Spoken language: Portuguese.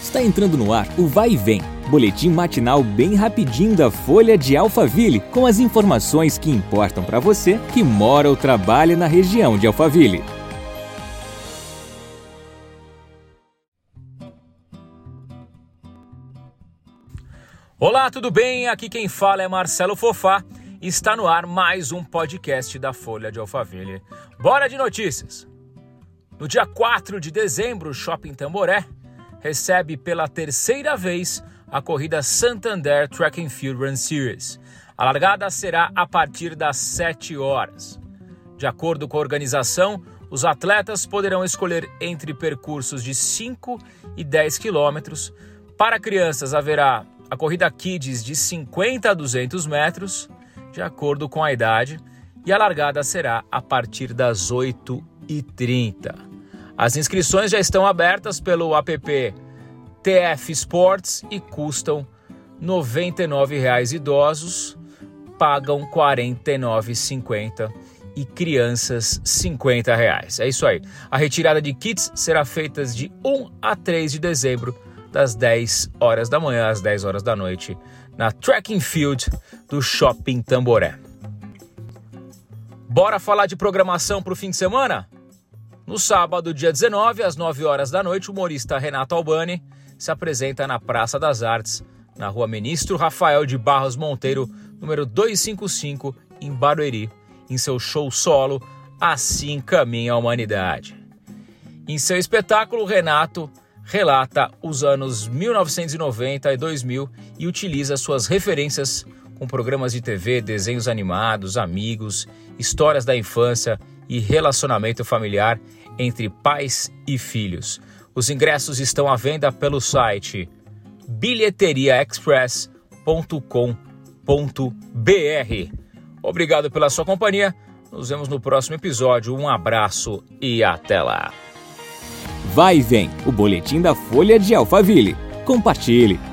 Está entrando no ar o Vai e Vem, boletim matinal bem rapidinho da Folha de Alphaville, com as informações que importam para você que mora ou trabalha na região de Alphaville. Olá, tudo bem? Aqui quem fala é Marcelo Fofá. Está no ar mais um podcast da Folha de Alphaville. Bora de notícias! No dia 4 de dezembro, o Shopping Tamboré recebe pela terceira vez a corrida Santander Track and Field Run Series. A largada será a partir das 7 horas. De acordo com a organização, os atletas poderão escolher entre percursos de 5 e 10 quilômetros. Para crianças, haverá a corrida Kids de 50 a 200 metros, de acordo com a idade, e a largada será a partir das 8h30. As inscrições já estão abertas pelo app TF Sports e custam R$ 99,00 idosos, pagam R$ 49,50 e crianças 50 reais. É isso aí. A retirada de kits será feita de 1 a 3 de dezembro, das 10 horas da manhã às 10 horas da noite, na Tracking Field do Shopping Tamboré. Bora falar de programação para o fim de semana? No sábado, dia 19, às 9 horas da noite, o humorista Renato Albani se apresenta na Praça das Artes, na rua Ministro Rafael de Barros Monteiro, número 255, em Barueri, em seu show solo Assim Caminha a Humanidade. Em seu espetáculo, Renato relata os anos 1990 e 2000 e utiliza suas referências com programas de TV, desenhos animados, amigos, histórias da infância e relacionamento familiar entre pais e filhos. Os ingressos estão à venda pelo site bilheteriaexpress.com.br. Obrigado pela sua companhia. Nos vemos no próximo episódio. Um abraço e até lá. Vai e vem, o boletim da Folha de Alphaville. Compartilhe.